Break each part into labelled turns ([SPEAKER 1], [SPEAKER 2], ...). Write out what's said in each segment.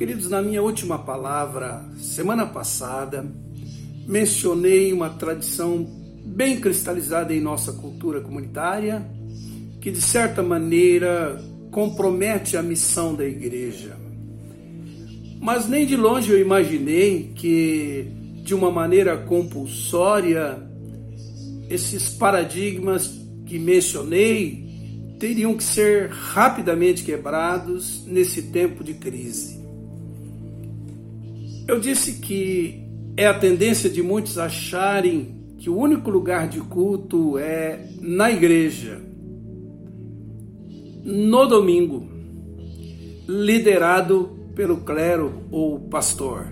[SPEAKER 1] Queridos, na minha última palavra, semana passada, mencionei uma tradição bem cristalizada em nossa cultura comunitária, que de certa maneira compromete a missão da igreja. Mas nem de longe eu imaginei que, de uma maneira compulsória, esses paradigmas que mencionei teriam que ser rapidamente quebrados nesse tempo de crise. Eu disse que é a tendência de muitos acharem que o único lugar de culto é na igreja, no domingo, liderado pelo clero ou pastor.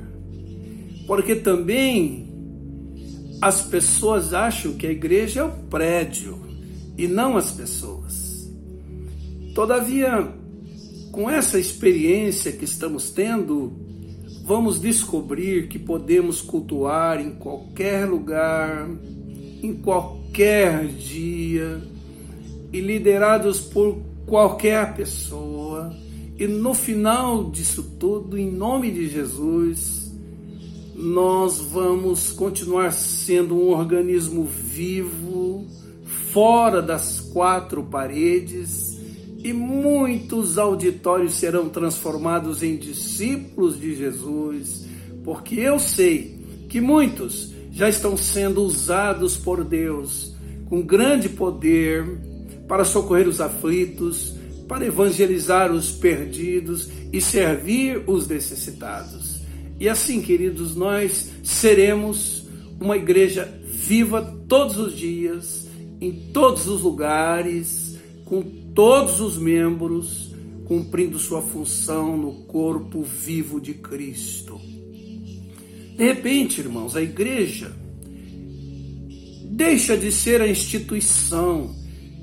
[SPEAKER 1] Porque também as pessoas acham que a igreja é o prédio e não as pessoas. Todavia, com essa experiência que estamos tendo, vamos descobrir que podemos cultuar em qualquer lugar, em qualquer dia, e liderados por qualquer pessoa. E no final disso tudo, em nome de Jesus, nós vamos continuar sendo um organismo vivo, fora das quatro paredes e muitos auditórios serão transformados em discípulos de Jesus, porque eu sei que muitos já estão sendo usados por Deus com grande poder para socorrer os aflitos, para evangelizar os perdidos e servir os necessitados. E assim, queridos, nós seremos uma igreja viva todos os dias, em todos os lugares, com todos os membros cumprindo sua função no corpo vivo de Cristo. De repente, irmãos, a igreja deixa de ser a instituição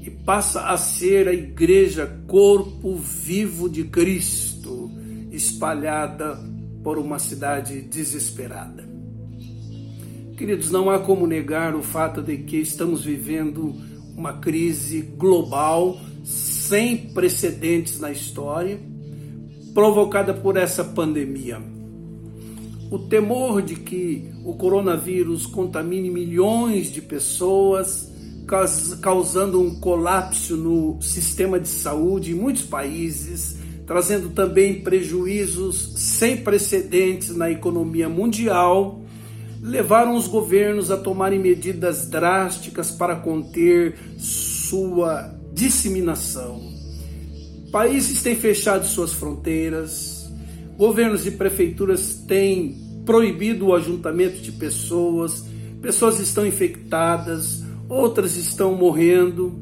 [SPEAKER 1] e passa a ser a igreja corpo vivo de Cristo, espalhada por uma cidade desesperada. Queridos, não há como negar o fato de que estamos vivendo uma crise global sem precedentes na história, provocada por essa pandemia. O temor de que o coronavírus contamine milhões de pessoas, causando um colapso no sistema de saúde em muitos países, trazendo também prejuízos sem precedentes na economia mundial, levaram os governos a tomarem medidas drásticas para conter sua disseminação. Países têm fechado suas fronteiras, governos e prefeituras têm proibido o ajuntamento de pessoas, pessoas estão infectadas, outras estão morrendo.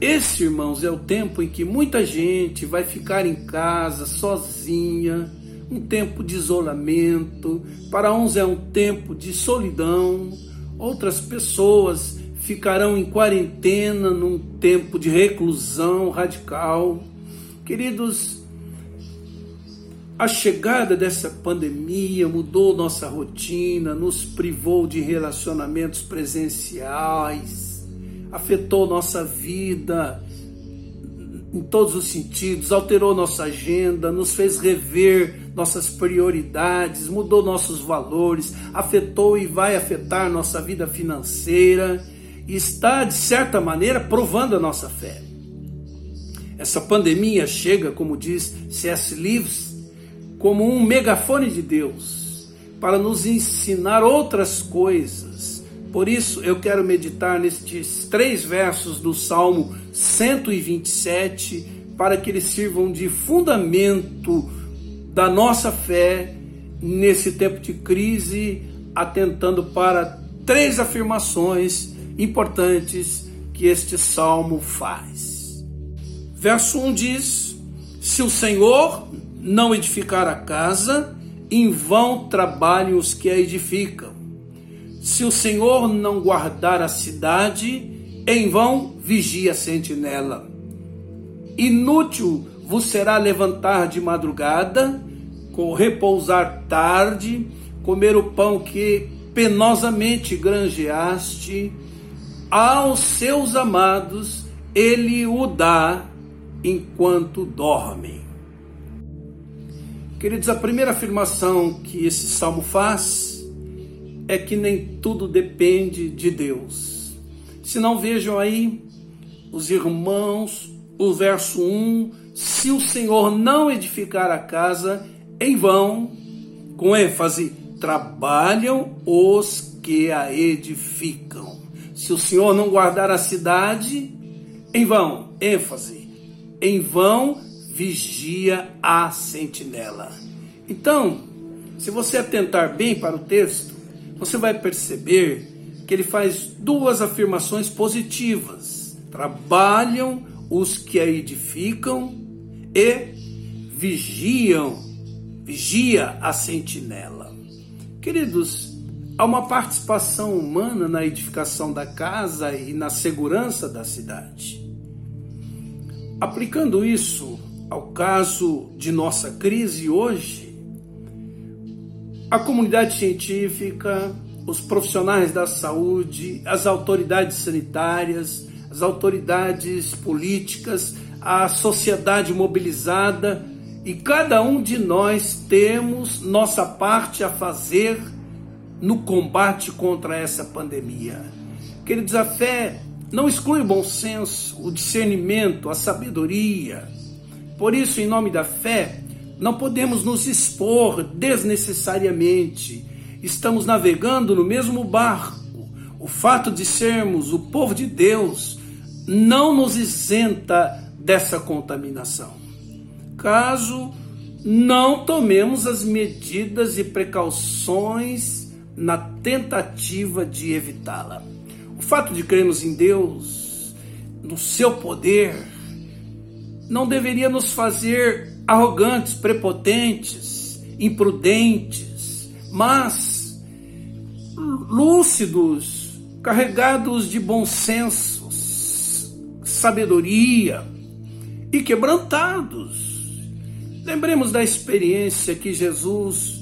[SPEAKER 1] Esse, irmãos, é o tempo em que muita gente vai ficar em casa sozinha, um tempo de isolamento, para uns é um tempo de solidão, outras pessoas ficarão em quarentena num tempo de reclusão radical. Queridos, a chegada dessa pandemia mudou nossa rotina, nos privou de relacionamentos presenciais, afetou nossa vida em todos os sentidos, alterou nossa agenda, nos fez rever nossas prioridades, mudou nossos valores, afetou e vai afetar nossa vida financeira está, de certa maneira, provando a nossa fé. Essa pandemia chega, como diz C.S. Lewis, como um megafone de Deus para nos ensinar outras coisas. Por isso, eu quero meditar nestes três versos do Salmo 127 para que eles sirvam de fundamento da nossa fé nesse tempo de crise, atentando para três afirmações importantes que este salmo faz. Verso 1 diz: Se o Senhor não edificar a casa, em vão trabalham os que a edificam. Se o Senhor não guardar a cidade, em vão vigia a sentinela. Inútil vos será levantar de madrugada, repousar tarde, comer o pão que penosamente granjeaste, aos seus amados ele o dá enquanto dormem. Queridos, a primeira afirmação que esse salmo faz é que nem tudo depende de Deus. Se não vejam aí os irmãos, o verso 1, se o Senhor não edificar a casa, em vão, com ênfase, trabalham os que a edificam. Se o Senhor não guardar a cidade, em vão, ênfase, em vão vigia a sentinela. Então, se você atentar bem para o texto, você vai perceber que ele faz duas afirmações positivas. Trabalham os que a edificam e vigiam, vigia a sentinela. Queridos, há uma participação humana na edificação da casa e na segurança da cidade. Aplicando isso ao caso de nossa crise hoje, a comunidade científica, os profissionais da saúde, as autoridades sanitárias, as autoridades políticas, a sociedade mobilizada e cada um de nós temos nossa parte a fazer no combate contra essa pandemia. Queridos, a fé não exclui o bom senso, o discernimento, a sabedoria. Por isso, em nome da fé, não podemos nos expor desnecessariamente. Estamos navegando no mesmo barco. O fato de sermos o povo de Deus não nos isenta dessa contaminação. Caso não tomemos as medidas e precauções na tentativa de evitá-la. O fato de crermos em Deus, no seu poder, não deveria nos fazer arrogantes, prepotentes, imprudentes, mas lúcidos, carregados de bom senso, sabedoria e quebrantados. Lembremos da experiência que Jesus,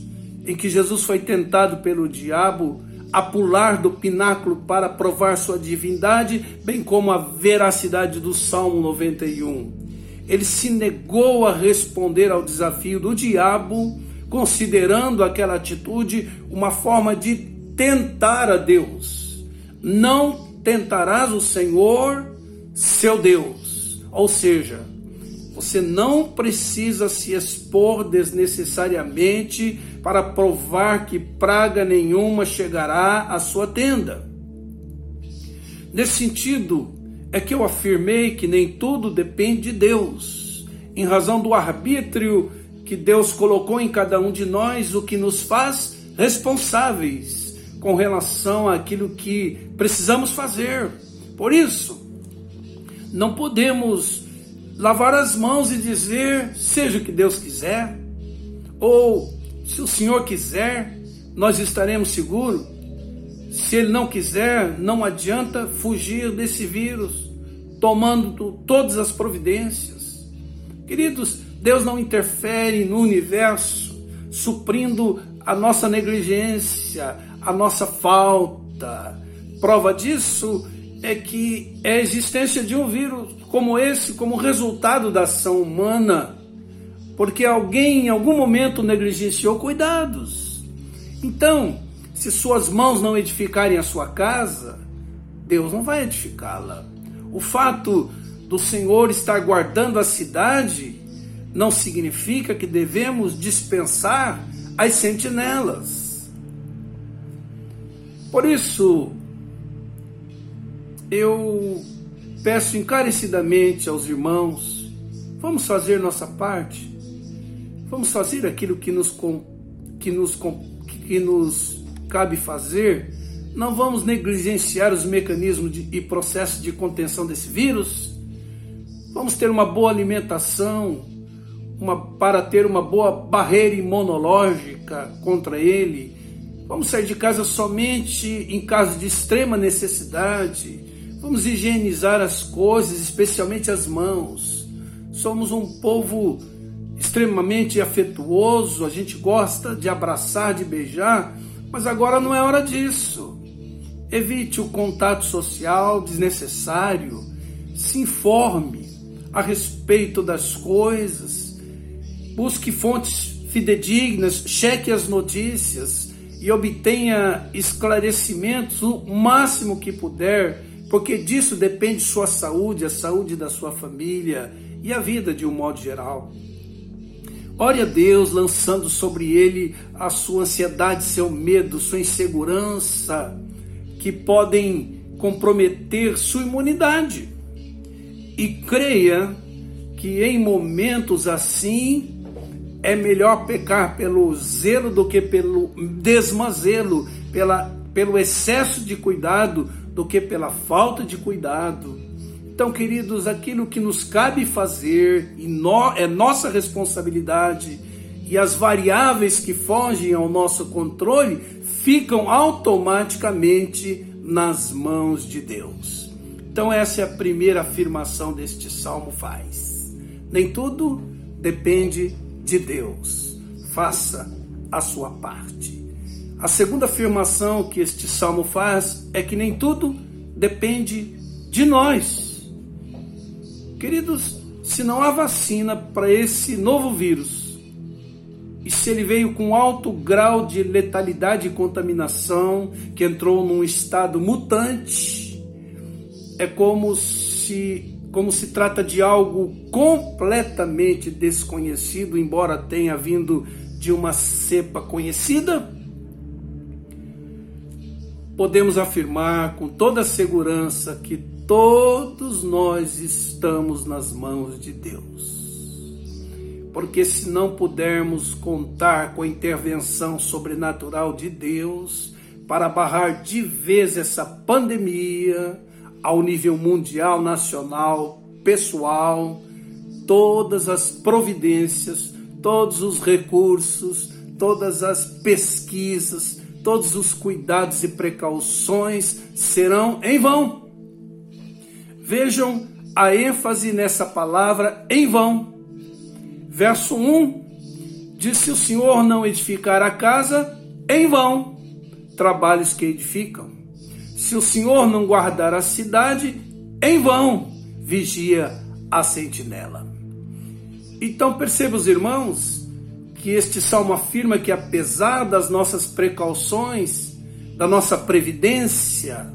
[SPEAKER 1] em que Jesus foi tentado pelo diabo a pular do pináculo para provar sua divindade, bem como a veracidade do Salmo 91. Ele se negou a responder ao desafio do diabo, considerando aquela atitude uma forma de tentar a Deus. Não tentarás o Senhor, seu Deus. Ou seja, você não precisa se expor desnecessariamente para provar que praga nenhuma chegará à sua tenda. Nesse sentido, é que eu afirmei que nem tudo depende de Deus, em razão do arbítrio que Deus colocou em cada um de nós, o que nos faz responsáveis com relação àquilo que precisamos fazer. Por isso, não podemos lavar as mãos e dizer, seja o que Deus quiser, ou se o Senhor quiser, nós estaremos seguros. Se Ele não quiser, não adianta fugir desse vírus, tomando todas as providências. Queridos, Deus não interfere no universo, suprindo a nossa negligência, a nossa falta. Prova disso é que é a existência de um vírus como esse, como resultado da ação humana, porque alguém em algum momento negligenciou cuidados. Então, se suas mãos não edificarem a sua casa, Deus não vai edificá-la. O fato do Senhor estar guardando a cidade não significa que devemos dispensar as sentinelas. Por isso, eu peço encarecidamente aos irmãos, vamos fazer nossa parte, vamos fazer aquilo que nos, que nos, que nos cabe fazer, não vamos negligenciar os mecanismos de, e processos de contenção desse vírus, vamos ter uma boa alimentação, uma, para ter uma boa barreira imunológica contra ele, vamos sair de casa somente em caso de extrema necessidade, Vamos higienizar as coisas, especialmente as mãos. Somos um povo extremamente afetuoso, a gente gosta de abraçar, de beijar, mas agora não é hora disso. Evite o contato social desnecessário, se informe a respeito das coisas, busque fontes fidedignas, cheque as notícias e obtenha esclarecimentos o máximo que puder, porque disso depende sua saúde, a saúde da sua família e a vida de um modo geral. Ore a Deus, lançando sobre ele a sua ansiedade, seu medo, sua insegurança, que podem comprometer sua imunidade. E creia que em momentos assim é melhor pecar pelo zelo do que pelo desmazelo, pela, pelo excesso de cuidado do que pela falta de cuidado. Então, queridos, aquilo que nos cabe fazer e no, é nossa responsabilidade e as variáveis que fogem ao nosso controle ficam automaticamente nas mãos de Deus. Então, essa é a primeira afirmação deste salmo faz. Nem tudo depende de Deus. Faça a sua parte. A segunda afirmação que este salmo faz é que nem tudo depende de nós. Queridos, se não há vacina para esse novo vírus, e se ele veio com alto grau de letalidade e contaminação, que entrou num estado mutante, é como se como se trata de algo completamente desconhecido, embora tenha vindo de uma cepa conhecida, podemos afirmar com toda segurança que todos nós estamos nas mãos de Deus. Porque se não pudermos contar com a intervenção sobrenatural de Deus para barrar de vez essa pandemia, ao nível mundial, nacional, pessoal, todas as providências, todos os recursos, todas as pesquisas, todos os cuidados e precauções serão em vão. Vejam a ênfase nessa palavra em vão. Verso 1 diz: Se o Senhor não edificar a casa, em vão trabalhos que edificam. Se o Senhor não guardar a cidade, em vão vigia a sentinela. Então perceba os irmãos que este salmo afirma que apesar das nossas precauções, da nossa previdência,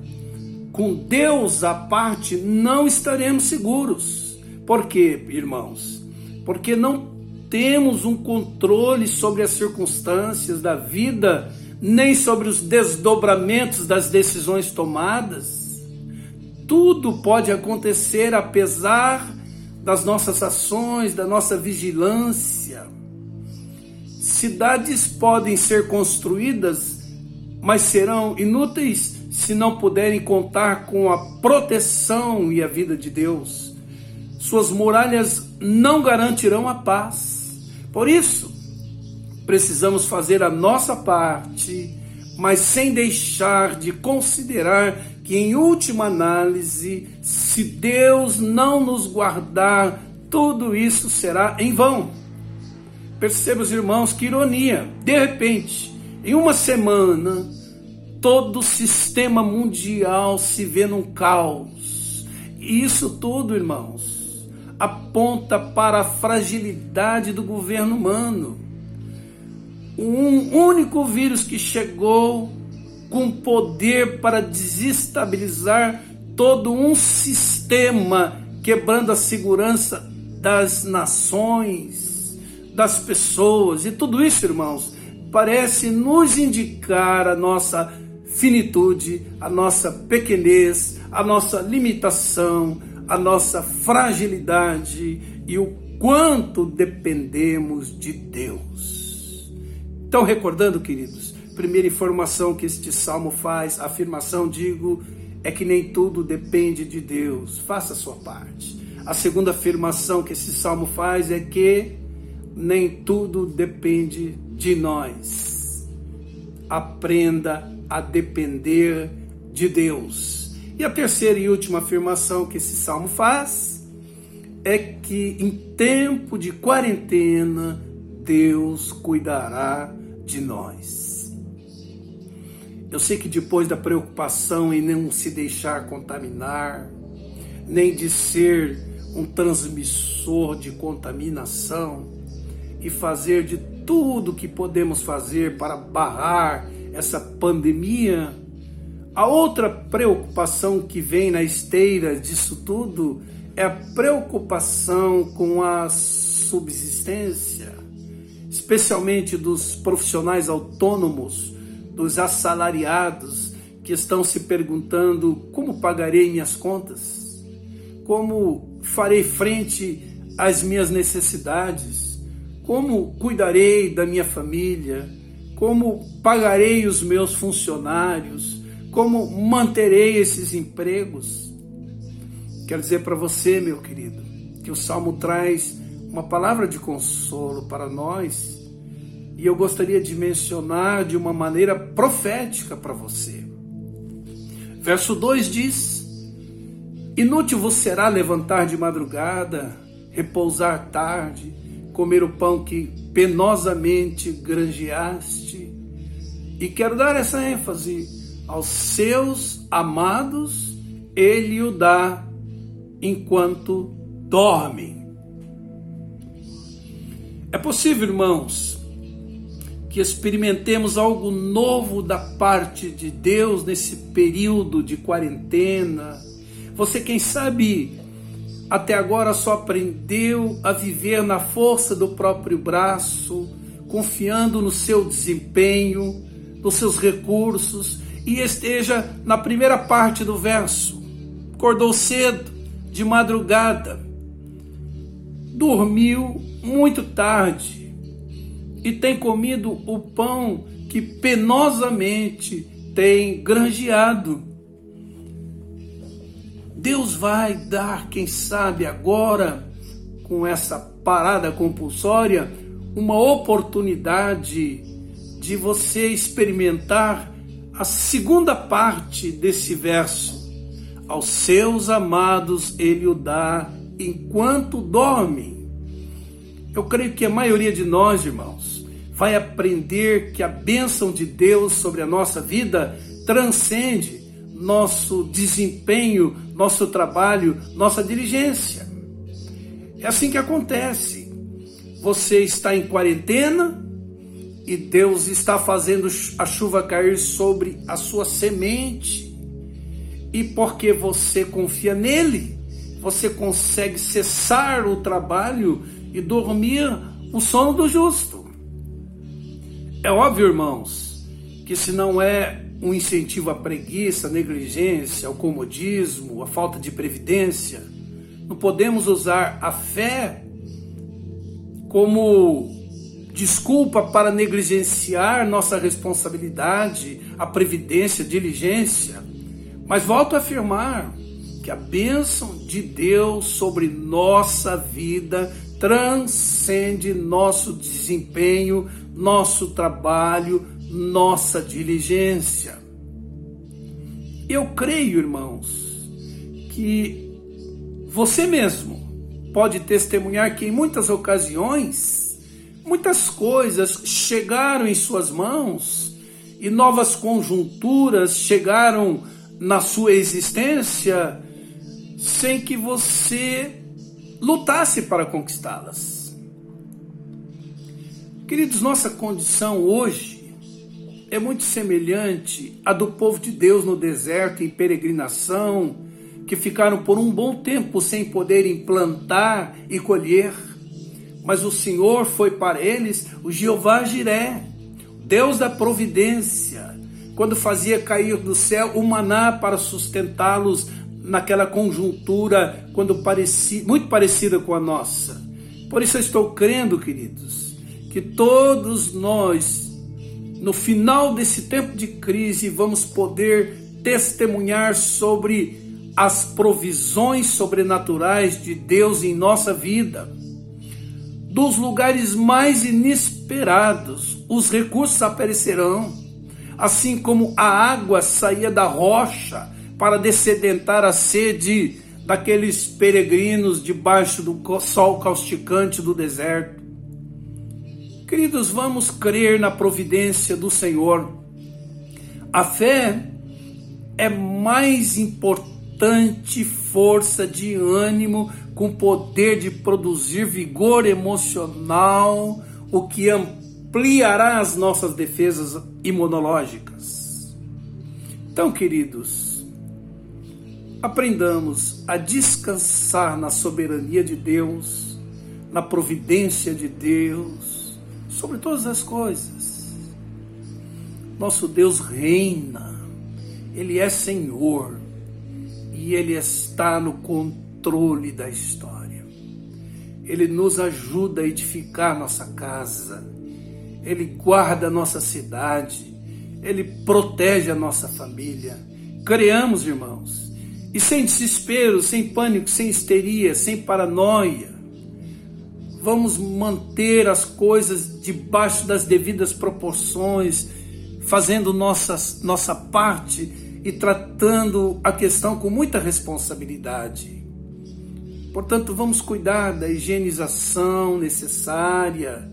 [SPEAKER 1] com Deus à parte não estaremos seguros. Por quê, irmãos? Porque não temos um controle sobre as circunstâncias da vida nem sobre os desdobramentos das decisões tomadas. Tudo pode acontecer apesar das nossas ações, da nossa vigilância. Cidades podem ser construídas, mas serão inúteis se não puderem contar com a proteção e a vida de Deus. Suas muralhas não garantirão a paz. Por isso, precisamos fazer a nossa parte, mas sem deixar de considerar que, em última análise, se Deus não nos guardar, tudo isso será em vão. Perceba, os irmãos, que ironia. De repente, em uma semana, todo o sistema mundial se vê num caos. E isso tudo, irmãos, aponta para a fragilidade do governo humano um único vírus que chegou com poder para desestabilizar todo um sistema, quebrando a segurança das nações, das pessoas. E tudo isso, irmãos, parece nos indicar a nossa finitude, a nossa pequenez, a nossa limitação, a nossa fragilidade e o quanto dependemos de Deus. Então, recordando, queridos, primeira informação que este salmo faz, afirmação, digo, é que nem tudo depende de Deus. Faça a sua parte. A segunda afirmação que esse salmo faz é que nem tudo depende de nós. Aprenda a depender de Deus. E a terceira e última afirmação que esse salmo faz é que em tempo de quarentena Deus cuidará de nós. Eu sei que depois da preocupação em não se deixar contaminar, nem de ser um transmissor de contaminação e fazer de tudo que podemos fazer para barrar essa pandemia, a outra preocupação que vem na esteira disso tudo é a preocupação com a subsistência, especialmente dos profissionais autônomos, dos assalariados que estão se perguntando como pagarei minhas contas, como farei frente às minhas necessidades, como cuidarei da minha família, como pagarei os meus funcionários, como manterei esses empregos. Quero dizer para você, meu querido, que o salmo traz uma palavra de consolo para nós e eu gostaria de mencionar de uma maneira profética para você. Verso 2 diz: Inútil será levantar de madrugada, repousar tarde, comer o pão que penosamente granjeaste. E quero dar essa ênfase aos seus amados, ele o dá enquanto dormem. É possível, irmãos, que experimentemos algo novo da parte de Deus nesse período de quarentena. Você, quem sabe, até agora só aprendeu a viver na força do próprio braço, confiando no seu desempenho, nos seus recursos, e esteja na primeira parte do verso. Acordou cedo, de madrugada, dormiu muito tarde e tem comido o pão que penosamente tem granjeado Deus vai dar, quem sabe agora, com essa parada compulsória, uma oportunidade de você experimentar a segunda parte desse verso. Aos seus amados ele o dá enquanto dormem. Eu creio que a maioria de nós, irmãos, vai aprender que a bênção de Deus sobre a nossa vida transcende nosso desempenho, nosso trabalho, nossa diligência. É assim que acontece. Você está em quarentena e Deus está fazendo a chuva cair sobre a sua semente. E porque você confia nele, você consegue cessar o trabalho e dormir o sono do justo. É óbvio, irmãos, que se não é um incentivo à preguiça, à negligência, ao comodismo, à falta de previdência. Não podemos usar a fé como desculpa para negligenciar nossa responsabilidade, a previdência, a diligência. Mas volto a afirmar que a bênção de Deus sobre nossa vida transcende nosso desempenho, nosso trabalho, nossa diligência. Eu creio, irmãos, que você mesmo pode testemunhar que em muitas ocasiões, muitas coisas chegaram em suas mãos e novas conjunturas chegaram na sua existência sem que você lutasse para conquistá-las. Queridos, nossa condição hoje é muito semelhante à do povo de Deus no deserto em peregrinação, que ficaram por um bom tempo sem poderem plantar e colher. Mas o Senhor foi para eles o Jeová Jiré, Deus da providência, quando fazia cair do céu o maná para sustentá-los naquela conjuntura quando parecia, muito parecida com a nossa. Por isso eu estou crendo, queridos, que todos nós no final desse tempo de crise, vamos poder testemunhar sobre as provisões sobrenaturais de Deus em nossa vida. Dos lugares mais inesperados, os recursos aparecerão, assim como a água saía da rocha para descedentar a sede daqueles peregrinos debaixo do sol causticante do deserto. Queridos, vamos crer na providência do Senhor. A fé é mais importante força de ânimo com poder de produzir vigor emocional, o que ampliará as nossas defesas imunológicas. Então, queridos, aprendamos a descansar na soberania de Deus, na providência de Deus, sobre todas as coisas. Nosso Deus reina, Ele é Senhor e Ele está no controle da história. Ele nos ajuda a edificar nossa casa, Ele guarda nossa cidade, Ele protege a nossa família. Creamos, irmãos, e sem desespero, sem pânico, sem histeria, sem paranoia. Vamos manter as coisas debaixo das devidas proporções, fazendo nossa, nossa parte e tratando a questão com muita responsabilidade. Portanto, vamos cuidar da higienização necessária,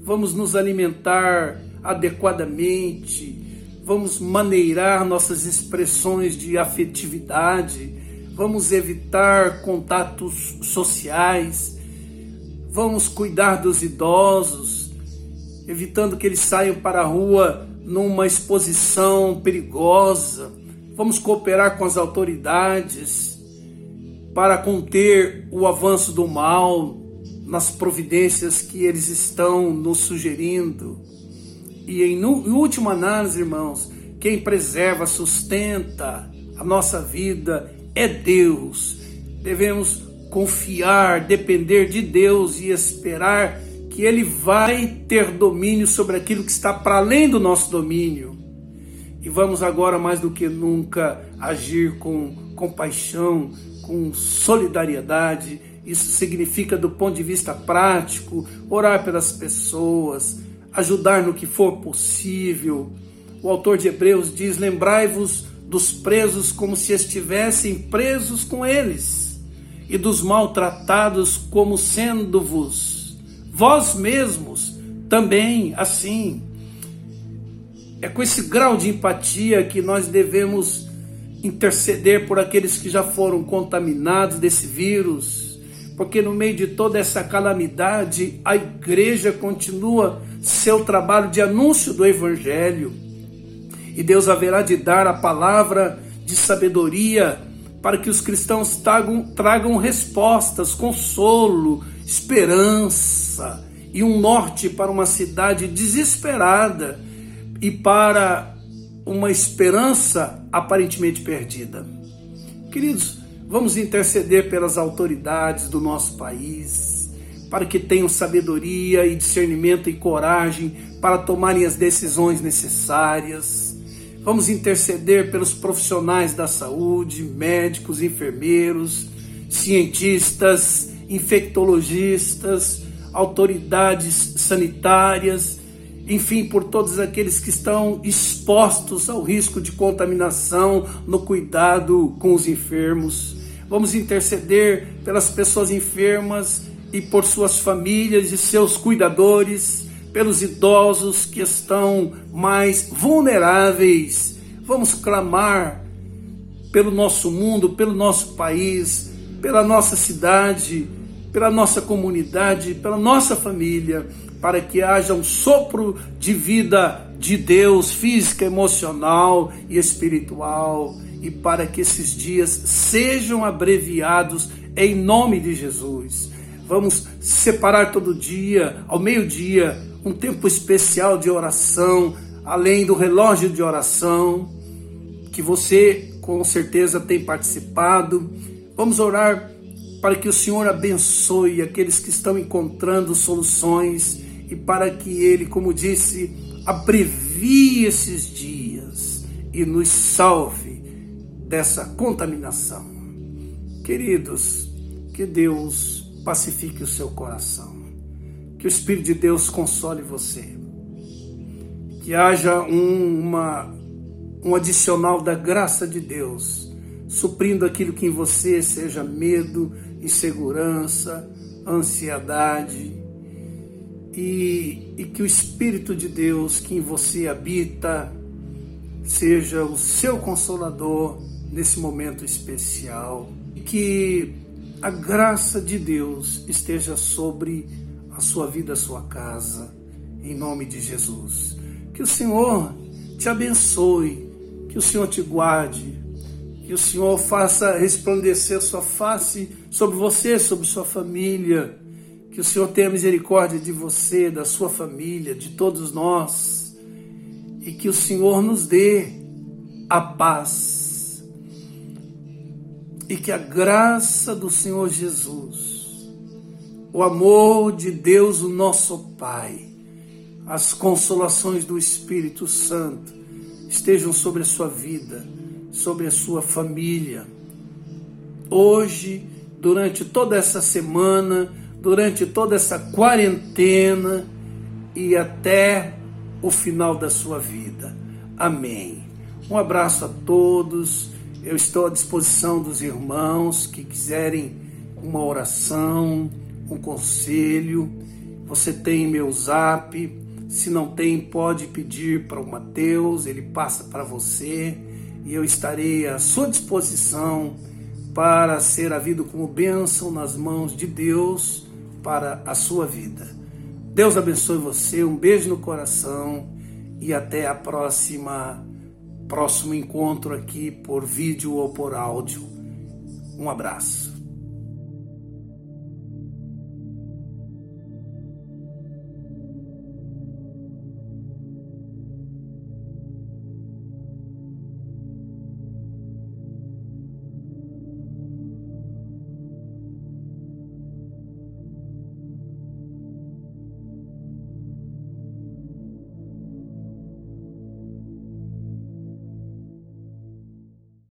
[SPEAKER 1] vamos nos alimentar adequadamente, vamos maneirar nossas expressões de afetividade, vamos evitar contatos sociais, vamos cuidar dos idosos, evitando que eles saiam para a rua numa exposição perigosa Vamos cooperar com as autoridades para conter o avanço do mal nas providências que eles estão nos sugerindo. E em, em última análise, irmãos, quem preserva, sustenta a nossa vida é Deus. Devemos confiar, depender de Deus e esperar que Ele vai ter domínio sobre aquilo que está para além do nosso domínio. E vamos agora mais do que nunca agir com compaixão, com solidariedade. Isso significa, do ponto de vista prático, orar pelas pessoas, ajudar no que for possível. O autor de Hebreus diz: Lembrai-vos dos presos como se estivessem presos com eles, e dos maltratados como sendo-vos vós mesmos também assim. É com esse grau de empatia que nós devemos interceder por aqueles que já foram contaminados desse vírus, porque no meio de toda essa calamidade, a igreja continua seu trabalho de anúncio do evangelho. E Deus haverá de dar a palavra de sabedoria para que os cristãos tragam, tragam respostas, consolo, esperança e um norte para uma cidade desesperada e para uma esperança aparentemente perdida. Queridos, vamos interceder pelas autoridades do nosso país, para que tenham sabedoria e discernimento e coragem para tomarem as decisões necessárias. Vamos interceder pelos profissionais da saúde, médicos, enfermeiros, cientistas, infectologistas, autoridades sanitárias enfim, por todos aqueles que estão expostos ao risco de contaminação, no cuidado com os enfermos. Vamos interceder pelas pessoas enfermas e por suas famílias e seus cuidadores, pelos idosos que estão mais vulneráveis. Vamos clamar pelo nosso mundo, pelo nosso país, pela nossa cidade, pela nossa comunidade, pela nossa família para que haja um sopro de vida de Deus, física, emocional e espiritual, e para que esses dias sejam abreviados em nome de Jesus. Vamos separar todo dia, ao meio-dia, um tempo especial de oração, além do relógio de oração, que você com certeza tem participado. Vamos orar para que o Senhor abençoe aqueles que estão encontrando soluções e para que Ele, como disse, abrevie esses dias e nos salve dessa contaminação. Queridos, que Deus pacifique o seu coração, que o Espírito de Deus console você, que haja um, uma, um adicional da graça de Deus, suprindo aquilo que em você seja medo, insegurança, ansiedade, e, e que o Espírito de Deus que em você habita seja o seu consolador nesse momento especial. E que a graça de Deus esteja sobre a sua vida, a sua casa, em nome de Jesus. Que o Senhor te abençoe, que o Senhor te guarde, que o Senhor faça resplandecer sua face sobre você, sobre sua família. Que o Senhor tenha misericórdia de você, da sua família, de todos nós. E que o Senhor nos dê a paz. E que a graça do Senhor Jesus, o amor de Deus, o nosso Pai, as consolações do Espírito Santo estejam sobre a sua vida sobre a sua família. Hoje, durante toda essa semana, durante toda essa quarentena e até o final da sua vida. Amém. Um abraço a todos. Eu estou à disposição dos irmãos que quiserem uma oração, um conselho. Você tem meu zap. Se não tem, pode pedir para o Mateus, ele passa para você e eu estarei à sua disposição para ser havido como bênção nas mãos de Deus para a sua vida. Deus abençoe você, um beijo no coração e até a próxima próximo encontro aqui por vídeo ou por áudio. Um abraço.